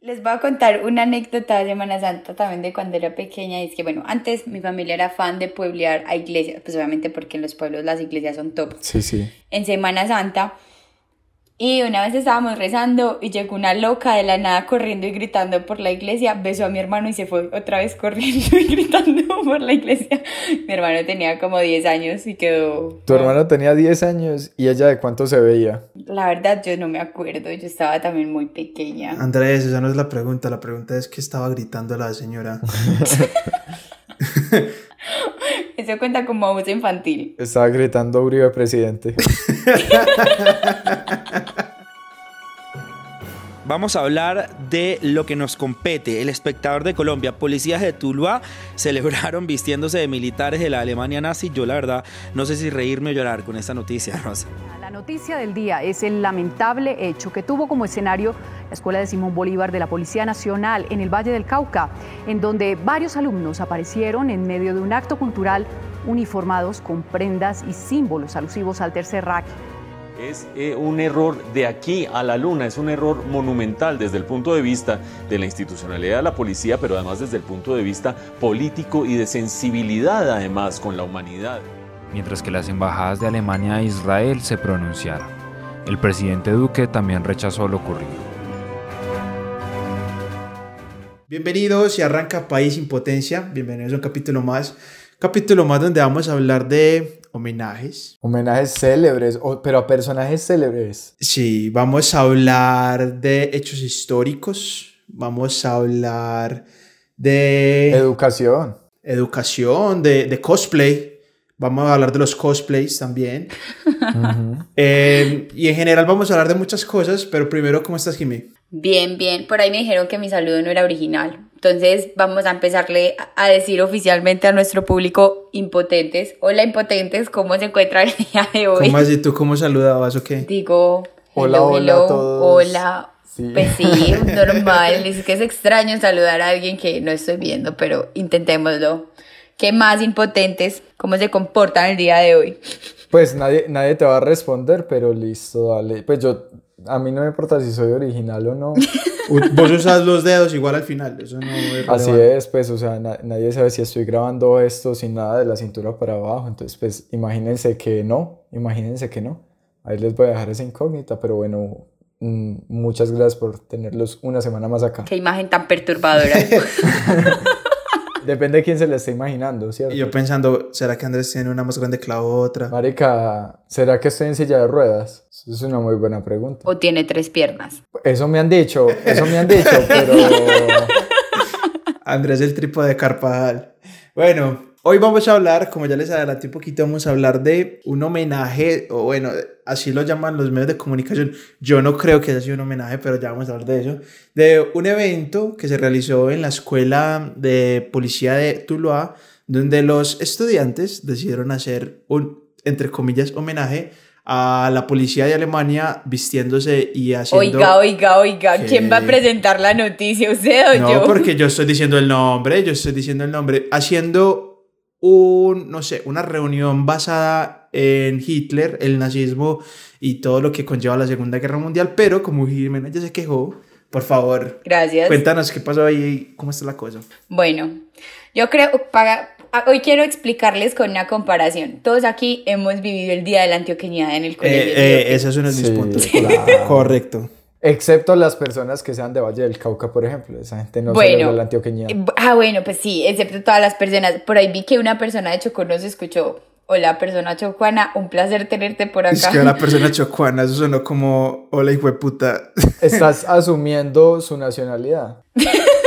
Les voy a contar una anécdota de Semana Santa también de cuando era pequeña. Y es que, bueno, antes mi familia era fan de pueblear a iglesias, pues obviamente porque en los pueblos las iglesias son top. Sí, sí. En Semana Santa y una vez estábamos rezando y llegó una loca de la nada corriendo y gritando por la iglesia, besó a mi hermano y se fue otra vez corriendo y gritando por la iglesia. Mi hermano tenía como 10 años y quedó... Tu hermano tenía 10 años y ella de cuánto se veía. La verdad yo no me acuerdo, yo estaba también muy pequeña. Andrés, esa no es la pregunta, la pregunta es qué estaba gritando la señora. Eso cuenta como abuso infantil. Estaba gritando Uribe presidente. Vamos a hablar de lo que nos compete. El espectador de Colombia, policías de Tuluá, celebraron vistiéndose de militares de la Alemania nazi. Yo la verdad no sé si reírme o llorar con esta noticia, Rosa. Noticia del día es el lamentable hecho que tuvo como escenario la Escuela de Simón Bolívar de la Policía Nacional en el Valle del Cauca, en donde varios alumnos aparecieron en medio de un acto cultural uniformados con prendas y símbolos alusivos al Tercer Reich. Es eh, un error de aquí a la luna, es un error monumental desde el punto de vista de la institucionalidad de la policía, pero además desde el punto de vista político y de sensibilidad además con la humanidad. Mientras que las embajadas de Alemania e Israel se pronunciaron. El presidente Duque también rechazó lo ocurrido. Bienvenidos y arranca País Impotencia. Bienvenidos a un capítulo más. Capítulo más donde vamos a hablar de homenajes. Homenajes célebres, pero a personajes célebres. Sí, vamos a hablar de hechos históricos. Vamos a hablar de... Educación. Educación, de, de cosplay. Vamos a hablar de los cosplays también. Eh, y en general vamos a hablar de muchas cosas, pero primero, ¿cómo estás, Jimmy? Bien, bien. Por ahí me dijeron que mi saludo no era original. Entonces vamos a empezarle a decir oficialmente a nuestro público impotentes. Hola impotentes, ¿cómo se encuentra el día de hoy? ¿Cómo así? ¿Tú cómo saludabas o qué? Digo, hola, hola a todos. Hola. Pues sí, normal. Es que es extraño saludar a alguien que no estoy viendo, pero intentémoslo. ¿Qué más impotentes? ¿Cómo se comportan el día de hoy? Pues nadie, nadie te va a responder, pero listo, dale. Pues yo a mí no me importa si soy original o no. Vos usas los dedos igual al final, eso no es Así es, pues, o sea, nadie sabe si estoy grabando esto sin nada de la cintura para abajo, entonces, pues, imagínense que no, imagínense que no. Ahí les voy a dejar esa incógnita, pero bueno, mm, muchas gracias por tenerlos una semana más acá. Qué imagen tan perturbadora. Depende de quién se le esté imaginando, ¿cierto? Y yo pensando, ¿será que Andrés tiene una más grande que la otra? Marica, ¿será que estoy en silla de ruedas? Eso es una muy buena pregunta. ¿O tiene tres piernas? Eso me han dicho, eso me han dicho, pero... Andrés el trípode de Carpajal. Bueno, Hoy vamos a hablar, como ya les adelanté un poquito, vamos a hablar de un homenaje, o bueno, así lo llaman los medios de comunicación. Yo no creo que haya sido un homenaje, pero ya vamos a hablar de eso. De un evento que se realizó en la Escuela de Policía de Tuluá, donde los estudiantes decidieron hacer un, entre comillas, homenaje a la policía de Alemania vistiéndose y haciendo... Oiga, oiga, oiga, ¿quién va a presentar la noticia? ¿Usted o yo? No, porque yo estoy diciendo el nombre, yo estoy diciendo el nombre, haciendo un, no sé, una reunión basada en Hitler, el nazismo y todo lo que conlleva la Segunda Guerra Mundial, pero como Jimena ya se quejó, por favor. Gracias. Cuéntanos qué pasó ahí, cómo está la cosa. Bueno, yo creo, para, hoy quiero explicarles con una comparación. Todos aquí hemos vivido el Día de la Antioqueña en el colegio. Eh, eh, ese es uno de mis puntos. Correcto. Excepto las personas que sean de Valle del Cauca, por ejemplo. Esa gente no bueno, de la antioqueña. Eh, ah, bueno, pues sí, excepto todas las personas. Por ahí vi que una persona de Chocó nos escuchó. Hola, persona chocuana, un placer tenerte por acá. Es que la persona chocuana, eso sonó como, hola, hijo de puta. Estás asumiendo su nacionalidad.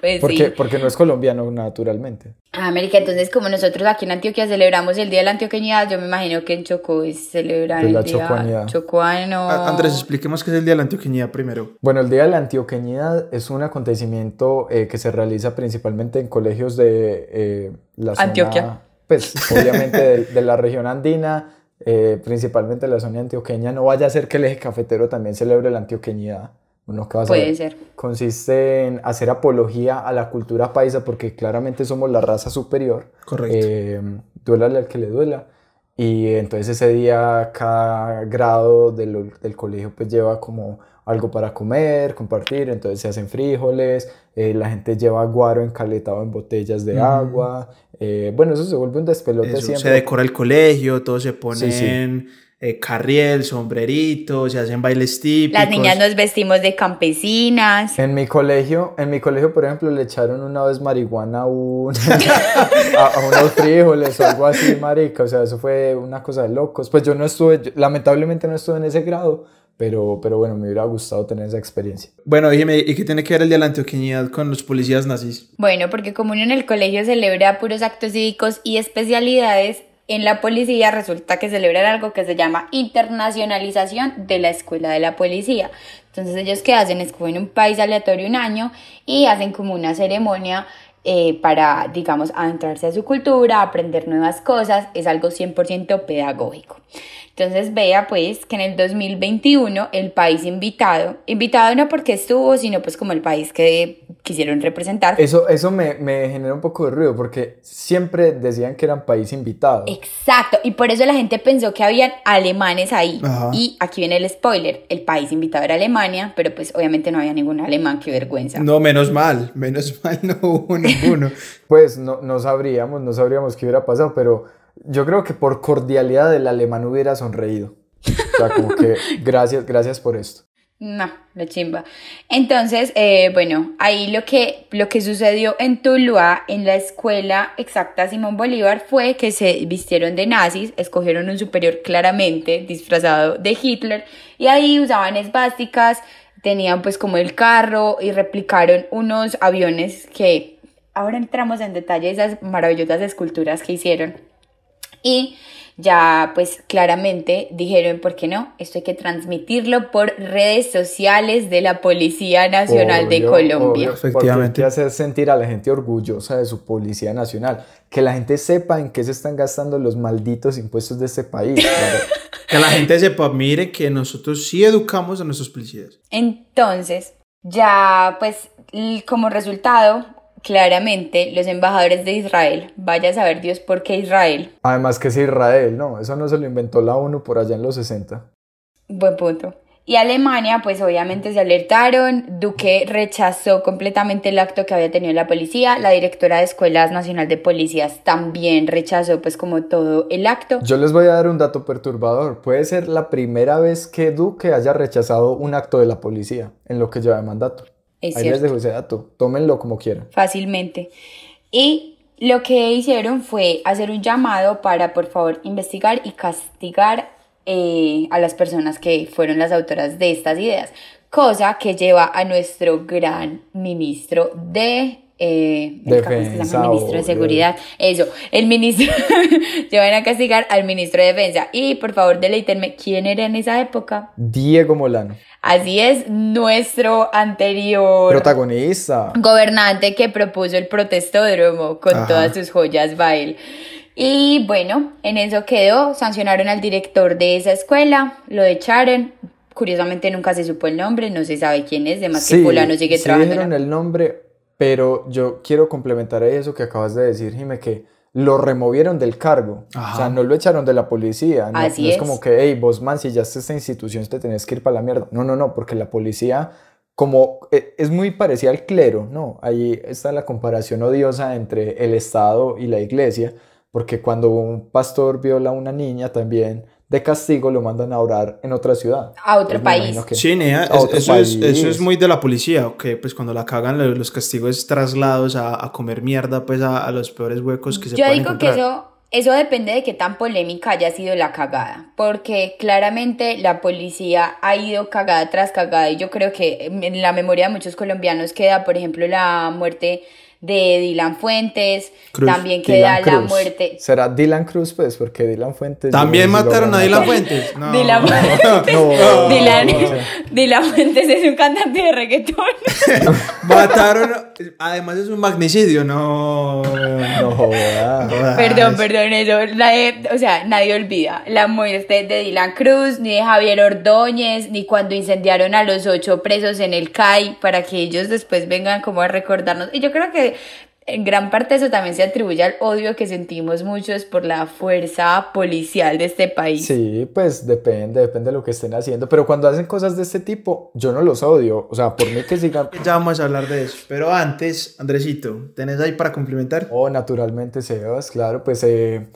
Pues porque, porque no es colombiano, naturalmente. Ah, América, entonces como nosotros aquí en Antioquia celebramos el Día de la Antioqueñidad, yo me imagino que en Chocó celebran el Día Chocuano. Andrés, expliquemos qué es el Día de la Antioqueñidad primero. Bueno, el Día de la Antioqueñidad es un acontecimiento eh, que se realiza principalmente en colegios de eh, la zona... Antioquia. Pues obviamente de, la región andina, eh, principalmente la zona antioqueña. No vaya a ser que el eje cafetero también celebre la antioqueñidad. Puede ser. Consiste en hacer apología a la cultura paisa porque claramente somos la raza superior. Correcto. Eh, duélale al que le duela. Y entonces ese día cada grado del, del, colegio pues lleva como algo para comer, compartir, entonces se hacen frijoles, eh, la gente lleva guaro encaletado en botellas de agua, eh, bueno, eso se vuelve un despelote Eso, siempre. se decora el colegio, todos se ponen Sí, eh, carriel, sombrerito, se hacen bailes típicos. Las niñas nos vestimos de campesinas. En mi colegio, en mi colegio, por ejemplo, le echaron una vez marihuana a, un, a, a unos frijoles o algo así, marica. O sea, eso fue una cosa de locos. Pues yo no estuve, yo- lamentablemente no estuve en ese grado, pero, pero bueno, me hubiera gustado tener esa experiencia. Bueno, dime, ¿y qué tiene que ver el de la antioqueñidad con los policías nazis? Bueno, porque como uno en el colegio celebra puros actos cívicos y especialidades, en la policía resulta que celebran algo que se llama internacionalización de la escuela de la policía. Entonces ellos qué hacen, escogen un país aleatorio un año y hacen como una ceremonia eh, para, digamos, adentrarse a su cultura, aprender nuevas cosas, es algo 100% pedagógico. Entonces vea pues que en el 2021 el país invitado, invitado no porque estuvo, sino pues como el país que quisieron representar, Eso, eso me, me genera un poco de ruido porque siempre decían que eran país invitado. Exacto, y por eso la gente pensó que habían alemanes ahí. Ajá. Y aquí viene el spoiler, el país invitado era Alemania, pero pues obviamente no había ningún alemán, qué vergüenza. No, menos mal, menos mal no hubo ninguno. Pues no, no sabríamos, no sabríamos qué hubiera pasado, pero yo creo que por cordialidad el alemán hubiera sonreído. O sea, como que gracias, gracias por esto. No, la chimba. Entonces, eh, bueno, ahí lo que, lo que sucedió en Tuluá, en la escuela exacta Simón Bolívar, fue que se vistieron de nazis, escogieron un superior claramente disfrazado de Hitler, y ahí usaban esvásticas, tenían pues como el carro y replicaron unos aviones que ahora entramos en detalle de esas maravillosas esculturas que hicieron. Y ya pues claramente dijeron, ¿por qué no? Esto hay que transmitirlo por redes sociales de la Policía Nacional de Obvio, Colombia. obvio, Efectivamente. hay que hacer sentir a la gente orgullosa de su policía nacional. Que la gente sepa en qué se están gastando los malditos impuestos de este país. claro. Que la gente sepa, mire que nosotros sí educamos a nuestros policías. Entonces, ya pues como resultado, claramente los embajadores de Israel, vaya a saber Dios por qué Israel, Además que es Israel, no, eso no se lo inventó la ONU por allá en los 60. Buen punto. Y Alemania, pues obviamente se alertaron. Duque rechazó completamente el acto que había tenido la policía. La directora de Escuelas Nacional de Policías también rechazó, pues, como todo el acto. Yo les voy a dar un dato perturbador. Puede ser la primera vez que Duque haya rechazado un acto de la policía en lo que lleva de mandato. Es Ahí cierto. les dejo ese dato. Tómenlo como quieran. fácilmente. Y lo que hicieron fue hacer un llamado para, por favor, investigar y castigar eh, a las personas que fueron las autoras de estas ideas. Cosa que lleva a nuestro gran ministro de... Eh. Defensa, ministro de. Seguridad. Eso, el ministro. llevan a castigar al ministro de Defensa. Y por favor, deleítenme, ¿quién era en esa época? Diego Molano. Así es, nuestro anterior Protagonista. gobernante que propuso el protestódromo con Ajá. todas sus joyas bail. Y bueno, en eso quedó, sancionaron al director de esa escuela, lo echaron, curiosamente nunca se supo el nombre, no se sabe quién es, además que fulano sigue sí trabajando. dijeron el nombre, pero yo quiero complementar eso que acabas de decir, Jime, que lo removieron del cargo. Ajá. O sea, no lo echaron de la policía. No, Así no es. es. como que, hey, vos mancillaste esta institución, te tenés que ir para la mierda. No, no, no, porque la policía, como eh, es muy parecida al clero, ¿no? Ahí está la comparación odiosa entre el Estado y la iglesia, porque cuando un pastor viola a una niña también de castigo lo mandan a orar en otra ciudad. A otro Pues país. que- Sí, Nea, a es- otro eso, es, país. eso es muy de la policía, que pues cuando la cagan lo- los castigos traslados a, a comer mierda pues a, a los peores huecos que se Yo pueden digo encontrar. que eso, eso depende de qué tan polémica haya sido la cagada, porque claramente la policía ha ido cagada tras cagada y yo creo que en la memoria de muchos colombianos queda, por ejemplo, la muerte de Dylan Fuentes, Cruz. también queda Dylan la Cruz. muerte... ¿Será Dylan Cruz, pues? Porque Dylan Fuentes. También mataron a Dylan. Fuentes. No. Dylan Fuentes. No, Dylan, no. Dylan Fuentes es un cantante de reggaetón. Mataron, además es un magnicidio, no. No. Perdón, perdón, eso, nadie, o sea, nadie olvida la muerte de Dylan Cruz, ni de Javier Ordóñez, ni cuando incendiaron a los ocho presos en el CAI, para que ellos después vengan como a recordarnos. Y yo creo que en gran parte eso también se atribuye al odio que sentimos muchos por la fuerza policial de este país. Sí, pues depende, depende de lo que estén haciendo. Pero cuando hacen cosas de este tipo, yo no los odio. O sea, por mí que sigan. Ya vamos a hablar de eso. Pero antes, Andresito, ¿tenés ahí para complementar? Oh, naturalmente, Sebas, claro, pues eh,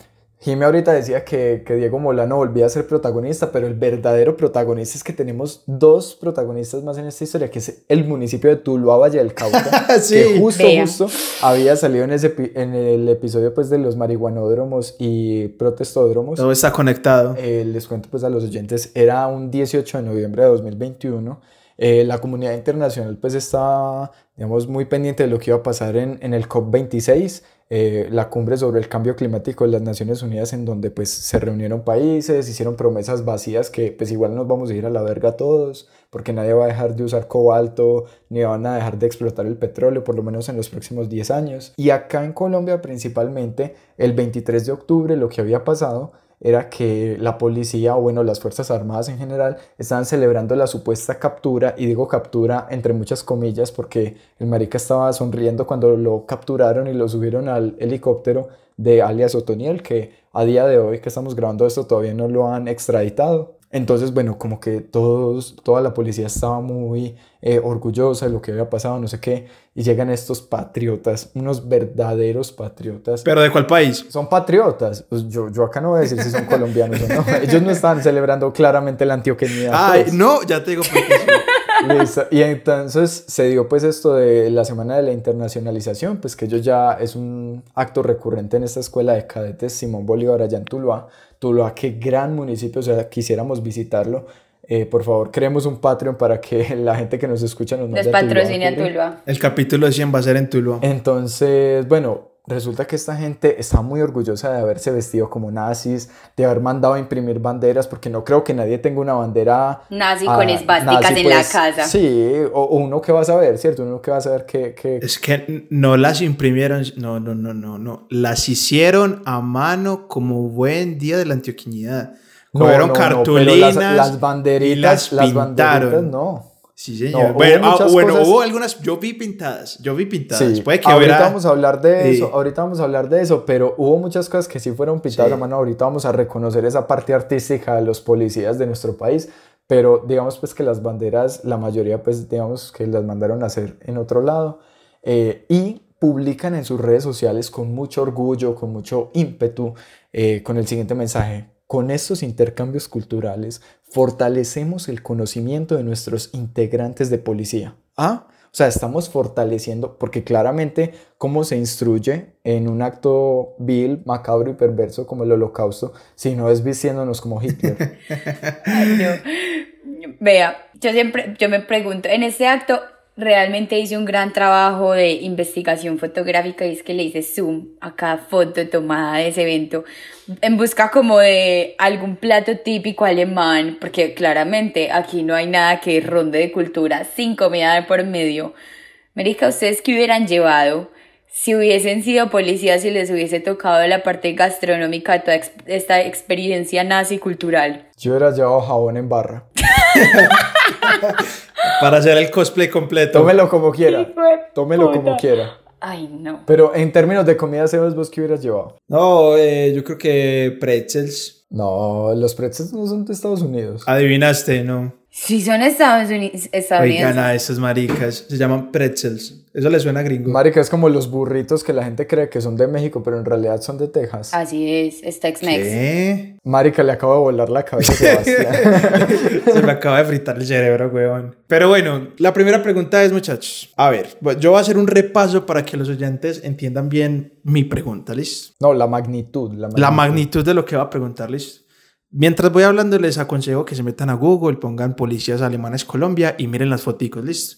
Jimmy ahorita decía que, que, Diego Molano volvía a ser protagonista, pero el verdadero protagonista es que tenemos dos protagonistas más en esta historia, que es el municipio de Tuluá, Valle del Cauca, Sí. que justo, Vea. justo había salido en, ese, en el episodio pues, de los marihuanódromos y protestódromos. Todo está conectado. Eh, les cuento pues a los oyentes, era un 18 de noviembre de 2021. Eh, la comunidad internacional pues estaba, digamos, muy pendiente de lo que iba a pasar en, en el COP26, eh, la cumbre sobre el cambio climático de las Naciones Unidas, en donde pues se reunieron países, hicieron promesas vacías que pues igual nos vamos a ir a la verga todos, porque nadie va a dejar de usar cobalto, ni van a dejar de explotar el petróleo, por lo menos en los próximos 10 años. Y acá en Colombia principalmente, el 23 de octubre lo que había pasado era que la policía o bueno las fuerzas armadas en general estaban celebrando la supuesta captura y digo captura entre muchas comillas porque el marica estaba sonriendo cuando lo capturaron y lo subieron al helicóptero de alias Otoniel que a día de hoy que estamos grabando esto todavía no lo han extraditado. Entonces, bueno, como que todos, toda la policía estaba muy eh, orgullosa de lo que había pasado, no sé qué, y llegan estos patriotas, unos verdaderos patriotas. ¿Pero de cuál país? Son patriotas. Pues yo, yo acá no voy a decir si son colombianos o no. Ellos no están celebrando claramente la antioqueñidad. Ay, pues. no, ya te digo por qué sí. Listo. Y entonces se dio pues esto de la semana de la internacionalización, pues que ellos ya es un acto recurrente en esta escuela de cadetes Simón Bolívar allá en Tuluá. Tuluá, qué gran municipio, o sea, quisiéramos visitarlo. Eh, por favor, creemos un Patreon para que la gente que nos escucha nos Nos mande a cubrir. Tuluá. El capítulo 100 va a ser en Tuluá. Entonces, bueno, resulta que esta gente está muy orgullosa de haberse vestido como nazis, de haber mandado a imprimir banderas, porque no creo que nadie tenga una bandera Nazi ah, con esvásticas en la pues, casa. Sí, o, o uno que va a saber, ¿cierto? Uno que va a saber que... que... Es que no las imprimieron, no, no, no, no, no. Las hicieron a mano como buen día de la antioquinidad. No, Cogieron no, cartulinas las, las banderitas, y las las pintaron. banderitas, no. Sí, señor. No, bueno, hubo ah, muchas bueno, cosas- hubo algunas, yo vi pintadas, yo vi pintadas. Sí, Puede que ahorita hubiera- vamos a hablar de Sí. eso, ahorita vamos a hablar de eso, pero hubo muchas cosas que sí fueron pintadas Sí. a mano, ahorita vamos a reconocer esa parte artística de los policías de nuestro país, pero digamos pues que las banderas, la mayoría pues digamos que las mandaron a hacer en otro lado eh, y publican en sus redes sociales con mucho orgullo, con mucho ímpetu, eh, con el siguiente mensaje. Con estos intercambios culturales fortalecemos el conocimiento de nuestros integrantes de policía. ¿Ah? O sea, estamos fortaleciendo, porque claramente, ¿cómo se instruye en un acto vil, macabro y perverso como el holocausto si no es vistiéndonos como Hitler? Vea, yo siempre, yo me pregunto, en este acto realmente hice un gran trabajo de investigación fotográfica y es que le hice zoom a cada foto tomada de ese evento en busca como de algún plato típico alemán, porque claramente aquí no hay nada que ronde de cultura sin comida por medio. Marica, ¿ustedes qué hubieran llevado si hubiesen sido policías y les hubiese tocado la parte gastronómica de toda esta experiencia nazi cultural? Yo hubiera llevado jabón en barra. para hacer el cosplay completo. Tómelo como quiera. Tómelo como quiera. Ay, no. Pero en términos de comida, Sebas, ¿vos qué hubieras llevado? No, eh, yo creo que pretzels. No, los pretzels no son de Estados Unidos. Adivinaste, ¿no? Si son Estados Unidos, estadounidenses. Oigan a esas maricas. Se llaman pretzels. Eso le suena gringo. Marica, es como los burritos que la gente cree que son de México, pero en realidad son de Texas. Así es, es Tex-Mex. ¿Qué? Marica, le acabo de volar la cabeza a Sebastián. Se me acaba de fritar el cerebro, weón. Pero bueno, la primera pregunta es, muchachos. A ver, yo voy a hacer un repaso para que los oyentes entiendan bien mi pregunta, ¿listo? no, la magnitud. La magnitud. La magnitud de lo que va a preguntarles. Mientras voy hablando, les aconsejo que se metan a Google, pongan policías alemanes Colombia y miren las fotos, ¿listo?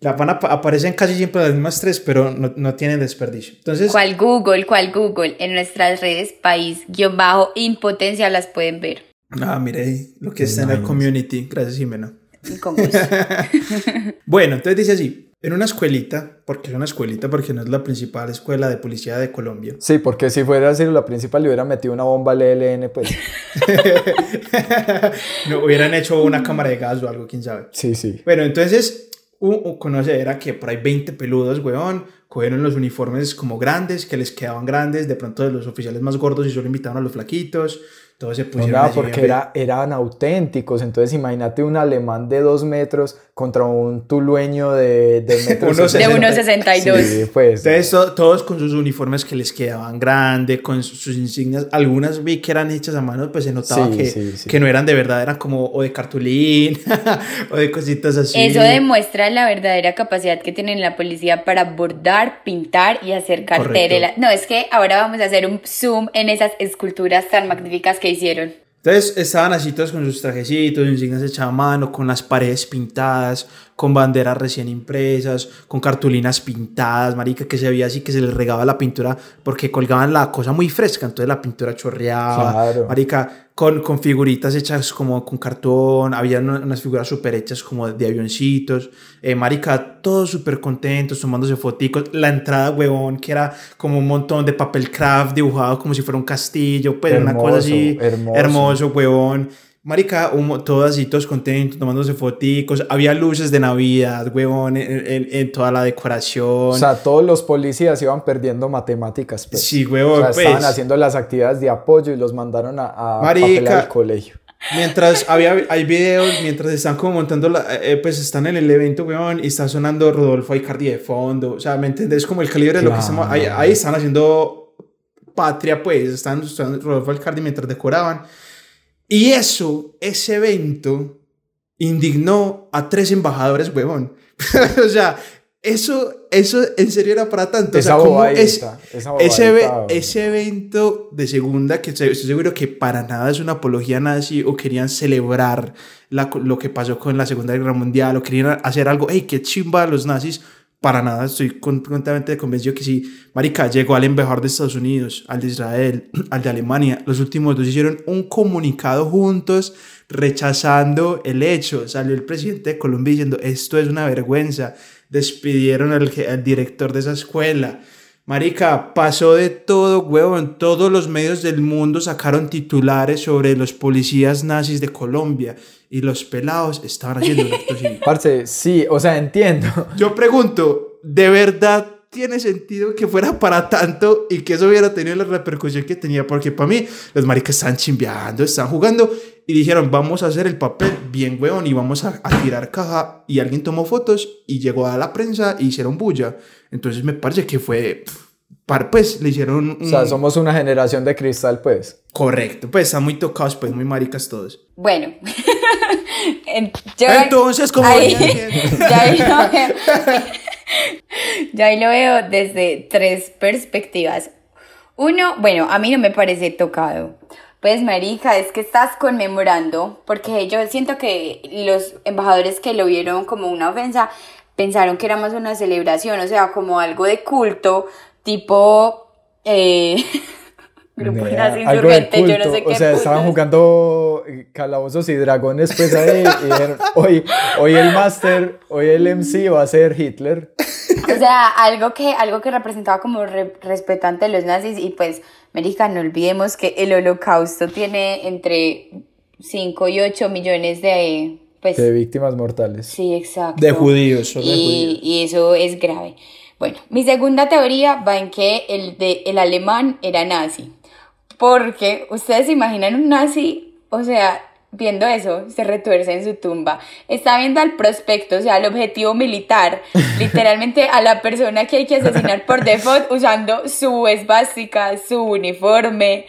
La van a, aparecen casi siempre las mismas tres, pero no, no tienen desperdicio. Entonces, ¿Cuál Google? ¿Cuál Google? En nuestras redes país, guion bajo, impotencia las pueden ver. ah, mire ahí lo que es tener Nice. community. Gracias, Jimena. Con gusto. Bueno, entonces dice así, en una escuelita, porque es una escuelita, porque no es la principal escuela de policía de Colombia. Sí, porque si fuera a ser la principal, le hubiera metido una bomba al ELN, pues. no hubieran hecho una cámara de gas o algo, quién sabe. Sí, sí. Bueno, entonces un, un conocer era que por ahí 20 peludos, weón, cogieron los uniformes como grandes, que les quedaban grandes, de pronto de los oficiales más gordos y solo invitaron a los flaquitos. Todos se pusieron allí porque bien- era, eran auténticos, entonces imagínate un alemán de dos metros contra un tulueño de, de metro Uno De 1,62. Sí, pues. Entonces, to- todos con sus uniformes que les quedaban grandes, con sus, sus insignias. Algunas vi que eran hechas a mano, pues se notaba Sí, que, sí, sí. que no eran de verdad, eran como o de cartulín o de cositas así. Eso demuestra la verdadera capacidad que tiene la policía para bordar, pintar y hacer carteles. No, es que ahora vamos a hacer un zoom en esas esculturas tan magníficas que hicieron. Entonces estaban así todos con sus trajecitos, insignias hechas a mano, con las paredes pintadas, con banderas recién impresas, con cartulinas pintadas, marica, que se veía así que se les regaba la pintura porque colgaban la cosa muy fresca, entonces la pintura chorreaba, Claro. marica, con, con figuritas hechas como con cartón, había una- unas figuras súper hechas como de avioncitos, eh, marica, todos súper contentos, tomándose foticos, la entrada, huevón, que era como un montón de papel craft dibujado como si fuera un castillo, pues una cosa así, Hermoso, hermoso. hermoso, huevón. Marica, un mo- todos contentos, tomándose foticos. Había luces de Navidad, huevón, en, en- en toda la decoración. O sea, todos los policías iban perdiendo matemáticas. Pues. sí, O huevón, sea, estaban pues. haciendo las actividades de apoyo y los mandaron a, a Marica. al colegio. Mientras había, hay videos, mientras están como montando, la, eh, pues están en el evento, weón, y está sonando Rodolfo Aicardi de fondo. O sea, ¿me entendés? Como el calibre de lo que estamos. Ahí, Claro. ahí están haciendo patria, pues. Están usando Rodolfo Aicardi mientras decoraban. Y eso, ese evento, indignó a tres embajadores, huevón. o sea, eso, eso en serio era para tanto. Esa o sea, como es, esa ese, ese evento de segunda, que estoy estoy seguro que para nada es una apología nazi o querían celebrar la- lo que pasó con la Segunda Guerra Mundial o querían hacer algo, hey, qué chimba los nazis. Para nada, estoy completamente convencido que sí. Marica, llegó al embajador de Estados Unidos, al de Israel, al de Alemania. Los últimos dos hicieron un comunicado juntos rechazando el hecho. Salió el presidente de Colombia diciendo, esto es una vergüenza. Despidieron al, al director de esa escuela. Marica, pasó de todo, huevón. Todos los medios del mundo sacaron titulares sobre los policías nazis de Colombia y los pelados estaban haciendo un acto cívico. Parce, sí, o sea, entiendo. Yo pregunto, ¿de verdad tiene sentido que fuera para tanto y que eso hubiera tenido la repercusión que tenía? Porque para mí, los maricas están chimbeando, están jugando y dijeron, vamos a hacer el papel bien, huevón, y vamos a, a tirar caja. Y alguien tomó fotos y llegó a la prensa y hicieron bulla. Entonces me parece que fue, pff, par- pues le hicieron un... O sea, somos una generación de cristal, pues. Correcto, pues están muy tocados, pues muy maricas todos. Bueno, yo- Entonces, como ahí, ya ahí lo veo. Ya ahí lo veo desde tres perspectivas. Uno, bueno, a mí no me parece tocado. Pues, marica, es que estás conmemorando, porque yo siento que los embajadores que lo vieron como una ofensa pensaron que era más una celebración, o sea, como algo de culto, tipo eh, grupo Nea, nazi algo de insurgente, yo no culto. sé qué. O sea, estaban jugando eh, calabozos y dragones, pues ahí. y dijeron, hoy, hoy el máster, hoy el MC va a ser Hitler. O sea, algo que, algo que representaba como re- respetante de los nazis y pues, América, no olvidemos que el holocausto tiene entre 5 y 8 millones de... Pues, De víctimas mortales. sí, exacto. De judíos, solo de y, judíos. y eso es grave. Bueno, mi segunda teoría va en que el, de, el alemán era nazi. Porque ustedes se imaginan un nazi, o sea, viendo eso, se retuerce en su tumba. Está viendo al prospecto, o sea, el objetivo militar, literalmente a la persona que hay que asesinar por default usando su esvástica, su uniforme,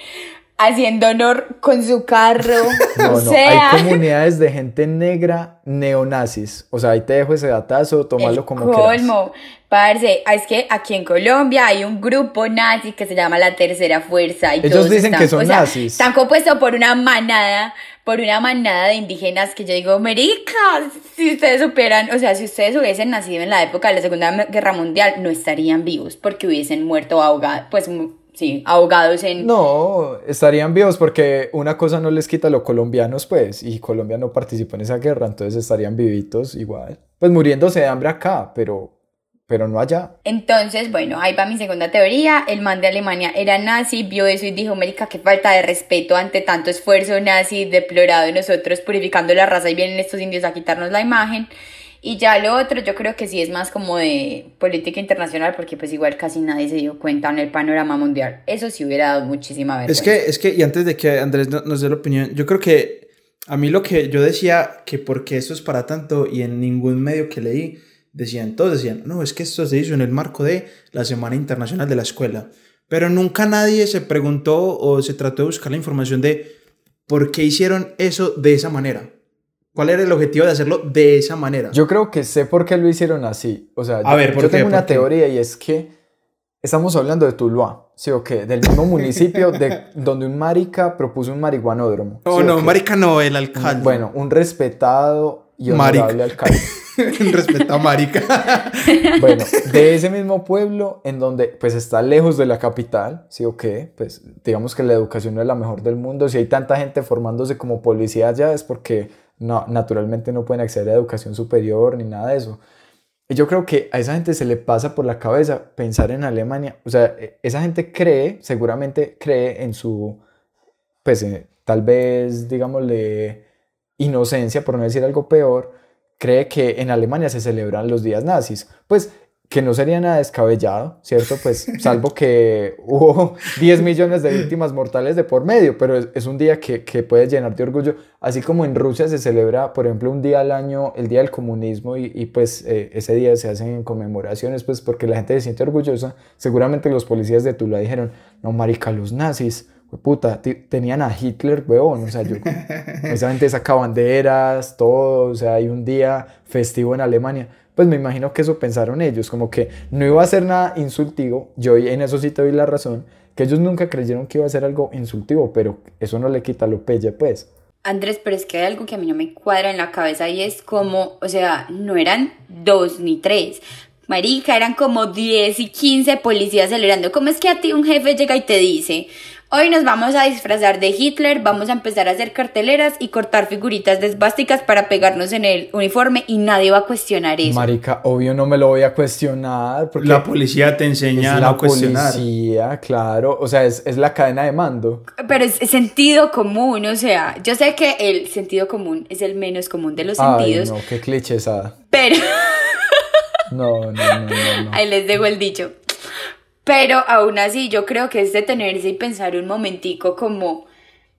haciendo honor con su carro. No, o no, sea, hay comunidades de gente negra neonazis. O sea, ahí te dejo ese datazo, tómalo el como quieras. colmo. Parce, es que aquí en Colombia hay un grupo nazi que se llama la Tercera Fuerza. Y Ellos todos dicen están- que son o sea, nazis. Están compuestos por una manada, por una manada de indígenas que yo digo, Merica, si ustedes supieran, o sea, si ustedes hubiesen nacido en la época de la Segunda Guerra Mundial, no estarían vivos porque hubiesen muerto ahogados, pues sí, ahogados en... No, estarían vivos porque una cosa no les quita a los colombianos, pues, y Colombia no participó en esa guerra, entonces estarían vivitos igual. Pues muriéndose de hambre acá, pero, pero no allá. Entonces, bueno, ahí va mi segunda teoría. El man de Alemania era nazi, vio eso y dijo, América, qué falta de respeto ante tanto esfuerzo nazi deplorado de nosotros purificando la raza y vienen estos indios a quitarnos la imagen. Y ya lo otro yo creo que sí es más como de política internacional porque pues igual casi nadie se dio cuenta en el panorama mundial. Eso sí hubiera dado muchísima vergüenza. Es que, es que, y antes de que Andrés nos dé la opinión, yo creo que a mí lo que yo decía que porque eso es para tanto y en ningún medio que leí decían, todos decían, no, es que esto se hizo en el marco de la Semana Internacional de la Escuela. Pero nunca nadie se preguntó o se trató de buscar la información de por qué hicieron eso de esa manera. ¿Cuál era el objetivo de hacerlo de esa manera? Yo creo que sé por qué lo hicieron así. O sea, A yo, ver, ¿por yo qué? tengo una ¿Por qué? teoría y es que estamos hablando de Tuluá, ¿sí o qué? Del mismo municipio de, donde un marica propuso un marihuanódromo. Oh, ¿sí no, qué? marica no, el alcalde. Bueno, un respetado y Marica. honorable alcalde. Respeta a marica. Bueno, de ese mismo pueblo en donde pues está lejos de la capital, ¿sí o qué? Pues digamos que la educación no es la mejor del mundo. Si hay tanta gente formándose como policía allá es porque no, naturalmente no pueden acceder a educación superior ni nada de eso. Y yo creo que a esa gente se le pasa por la cabeza pensar en Alemania. O sea, e- esa gente cree, seguramente cree en su, pues eh, tal vez, digámosle, inocencia, por no decir algo peor, cree que en Alemania se celebran los días nazis. Pues que no sería nada descabellado, ¿cierto? Pues salvo que hubo 10 millones de víctimas mortales de por medio, pero es, es un día que, que puede llenar de orgullo, así como en Rusia se celebra, por ejemplo, un día al año, el Día del Comunismo, y, y, pues eh, ese día se hacen conmemoraciones, pues porque la gente se siente orgullosa. Seguramente los policías de Tula dijeron, no, marica, los nazis, puta, tenían a Hitler, weón, o sea, yo, esa gente saca banderas, todo, o sea, hay un día festivo en Alemania. Pues me imagino que eso pensaron ellos, como que no iba a ser nada insultivo, yo en eso sí te doy la razón, que ellos nunca creyeron que iba a ser algo insultivo, pero eso no le quita lo pelle, pues. Andrés, pero es que hay algo que a mí no me cuadra en la cabeza y es como, o sea, no eran dos ni tres. Marica, eran como 10 y 15 policías celebrando. ¿Cómo es que a ti un jefe llega y te dice, hoy nos vamos a disfrazar de Hitler, vamos a empezar a hacer carteleras y cortar figuritas de esvásticas para pegarnos en el uniforme y nadie va a cuestionar eso? Marica, obvio no me lo voy a cuestionar, porque La policía te enseña a la no cuestionar. policía, claro, o sea, es, es la cadena de mando. Pero es sentido común, o sea, yo sé que el sentido común es el menos común de los Ay, sentidos, no, qué clichésada. pero... No, no, no, no, no. Ahí les dejo el dicho. Pero aún así yo creo que es detenerse y pensar un momentico como,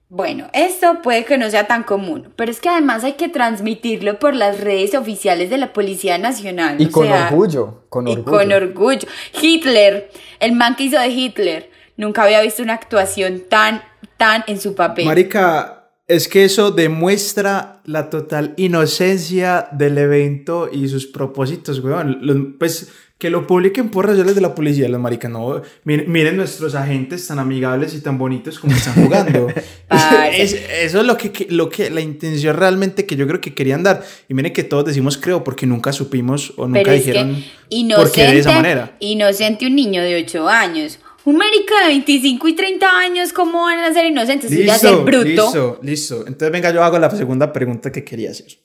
bueno, esto puede que no sea tan común, pero es que además hay que transmitirlo por las redes oficiales de la Policía Nacional. Y o con sea, orgullo, con Y orgullo. con orgullo. Hitler, el man que hizo de Hitler, nunca había visto una actuación tan, tan en su papel. Marica, es que eso demuestra la total inocencia del evento y sus propósitos, weón. Los- pues que lo publiquen por sociales de la policía, los maricas, no. Miren, miren nuestros agentes tan amigables y tan bonitos como están jugando. Es- eso es lo que, lo que, la intención realmente que yo creo que querían dar. Y miren que todos decimos creo porque nunca supimos o nunca Pero es dijeron que por qué de esa inocente, manera. inocente un niño de 8 años. Un marica de 25 y 30 años, ¿cómo van a ser inocentes? Eso ya es ser bruto. Listo, listo. Entonces, venga, yo hago la segunda pregunta que quería hacer.